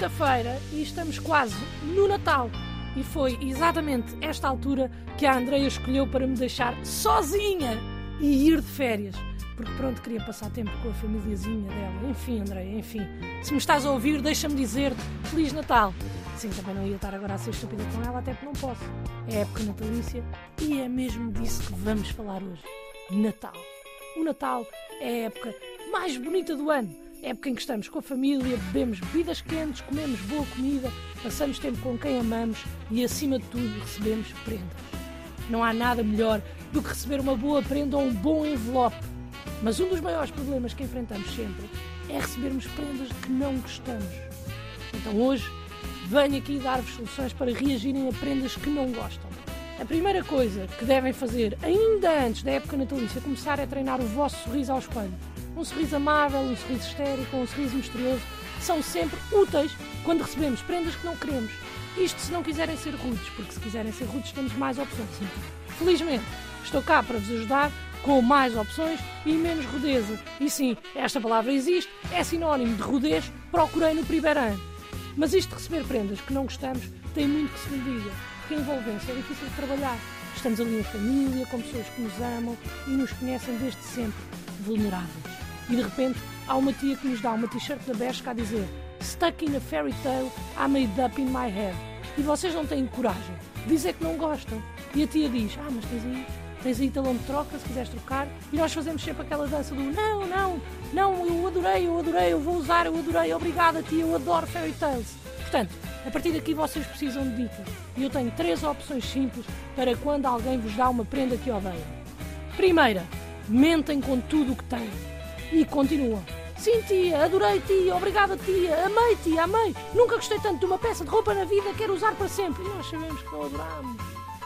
quinta-feira e estamos quase no Natal. E foi exatamente esta altura que a Andreia escolheu para me deixar sozinha e ir de férias. Porque pronto, queria passar tempo com a famíliazinha dela. Enfim, Andreia, enfim. Se me estás a ouvir, deixa-me dizer-te Feliz Natal. Sim, também não ia estar agora a ser estúpida com ela, até porque não posso. É época natalícia e é mesmo disso que vamos falar hoje. Natal. O Natal é a época mais bonita do ano. Época em que estamos com a família, bebemos bebidas quentes, comemos boa comida, passamos tempo com quem amamos e, acima de tudo, recebemos prendas. Não há nada melhor do que receber uma boa prenda ou um bom envelope. Mas um dos maiores problemas que enfrentamos sempre é recebermos prendas que não gostamos. Então hoje venho aqui dar-vos soluções para reagirem a prendas que não gostam. A primeira coisa que devem fazer ainda antes da época natalícia começar é treinar o vosso sorriso ao espelho. Um sorriso amável, um sorriso histérico, um sorriso misterioso são sempre úteis quando recebemos prendas que não queremos. Isto se não quiserem ser rudes, porque se quiserem ser rudes temos mais opções. Felizmente, estou cá para vos ajudar com mais opções e menos rudeza. E sim, esta palavra existe, é sinónimo de rudez, procurei no primeiro ano. Mas isto de receber prendas que não gostamos tem muito que se lhe diga, porque a envolvência é difícil de trabalhar. Estamos ali em família, com pessoas que nos amam e nos conhecem desde sempre, vulneráveis. E de repente há uma tia que nos dá uma t-shirt da Bershka a dizer Stuck in a fairy tale I made up in my head. E vocês não têm coragem de dizer que não gostam. E a tia diz, ah, mas tens aí, tens aí talão de troca se quiseres trocar. E nós fazemos sempre aquela dança do não, não, não, eu adorei, eu adorei, eu vou usar, eu adorei, obrigada tia, eu adoro fairy tales. Portanto, a partir daqui vocês precisam de dicas. E eu tenho três opções simples para quando alguém vos dá uma prenda que odeia. Primeira, mentem com tudo o que têm. E continuam. Sim, tia, adorei, tia, obrigada, tia, amei, tia, amei. Nunca gostei tanto de uma peça de roupa na vida, quero usar para sempre. E nós sabemos que não adoramos.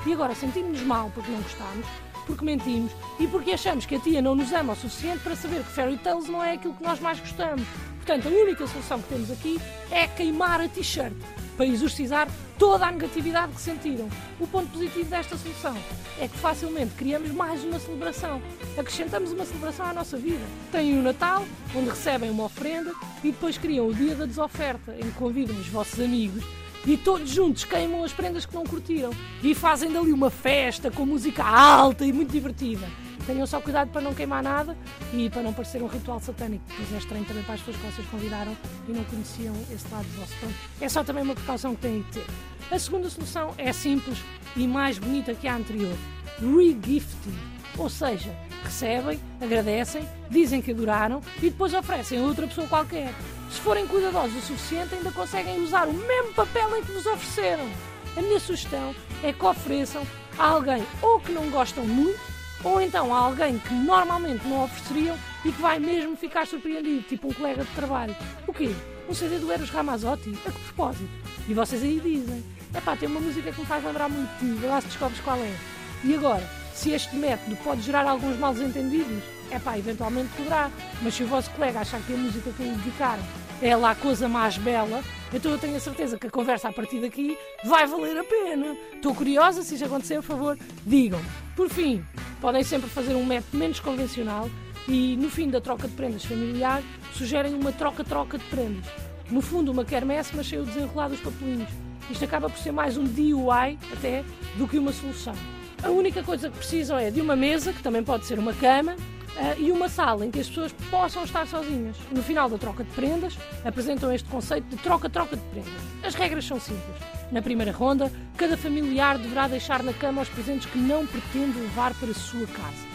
E agora sentimos-nos mal porque não gostamos, porque mentimos e porque achamos que a tia não nos ama o suficiente para saber que Fairy Tales não é aquilo que nós mais gostamos. Portanto, a única solução que temos aqui é queimar a t-shirt para exorcizar toda a negatividade que sentiram. O ponto positivo desta solução é que facilmente criamos mais uma celebração. Acrescentamos uma celebração à nossa vida. Têm o Natal, onde recebem uma oferenda, e depois criam o dia da desoferta, em que convidam os vossos amigos e todos juntos queimam as prendas que não curtiram e fazem dali uma festa com música alta e muito divertida. Tenham só cuidado para não queimar nada e para não parecer um ritual satânico, pois é estranho também para as pessoas que vocês convidaram e não conheciam esse lado vosso. Pronto, é só também uma precaução que têm de ter. A segunda solução é simples e mais bonita que a anterior: regifting. Ou seja, recebem, agradecem, dizem que adoraram e depois oferecem a outra pessoa qualquer. Se forem cuidadosos o suficiente, ainda conseguem usar o mesmo papel em que vos ofereceram. A minha sugestão é que ofereçam a alguém ou que não gostam muito ou então a alguém que normalmente não ofereceriam e que vai mesmo ficar surpreendido, tipo um colega de trabalho. O quê? Um CD do Eros Ramazzotti? A que propósito? E vocês aí dizem: é pá, tem uma música que me faz lembrar muito de ti, lá se descobres qual é. E agora, se este método pode gerar alguns mal entendidos, é pá, eventualmente poderá, mas se o vosso colega achar que a música que lhe dedicaram é lá a coisa mais bela, então eu tenho a certeza que a conversa a partir daqui vai valer a pena. Estou curiosa, se isso acontecer, por favor, digam. Por fim, podem sempre fazer um método menos convencional e, no fim da troca de prendas familiar, sugerem uma troca-troca de prendas. No fundo, uma quermesse, mas cheio desenrolar dos papelinhos. Isto acaba por ser mais um DIY, até, do que uma solução. A única coisa que precisam é de uma mesa, que também pode ser uma cama, uh, e uma sala em que as pessoas possam estar sozinhas. No final da troca de prendas, apresentam este conceito de troca-troca de prendas. As regras são simples. Na primeira ronda, cada familiar deverá deixar na cama os presentes que não pretende levar para a sua casa.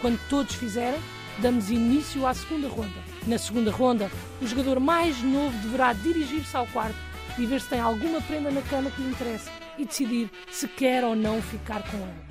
Quando todos fizerem, damos início à segunda ronda. Na segunda ronda, o jogador mais novo deverá dirigir-se ao quarto e ver se tem alguma prenda na cama que lhe interessa e decidir se quer ou não ficar com ela.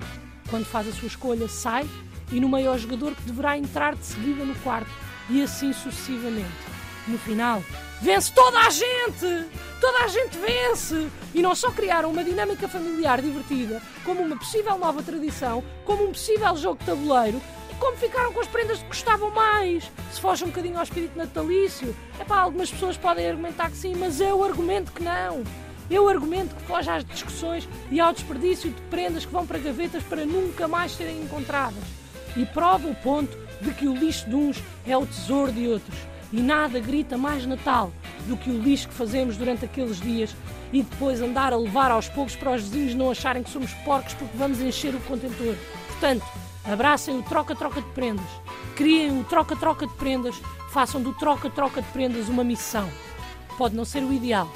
Quando faz a sua escolha, sai e no maior jogador que deverá entrar de seguida no quarto e assim sucessivamente. No final, vence toda a gente! Toda a gente vence! E não só criaram uma dinâmica familiar divertida, como uma possível nova tradição, como um possível jogo de tabuleiro e como ficaram com as prendas que gostavam mais. Se foge um bocadinho ao espírito natalício, é pá, algumas pessoas podem argumentar que sim, mas eu argumento que não. Eu argumento que foge às discussões e ao desperdício de prendas que vão para gavetas para nunca mais serem encontradas e prova o ponto de que o lixo de uns é o tesouro de outros. E nada grita mais Natal do que o lixo que fazemos durante aqueles dias e depois andar a levar aos poucos para os vizinhos não acharem que somos porcos porque vamos encher o contentor. Portanto, abracem o troca-troca de prendas, criem o troca-troca de prendas, façam do troca-troca de prendas uma missão. Pode não ser o ideal,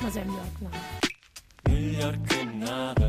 mas é melhor que nada. Melhor que nada.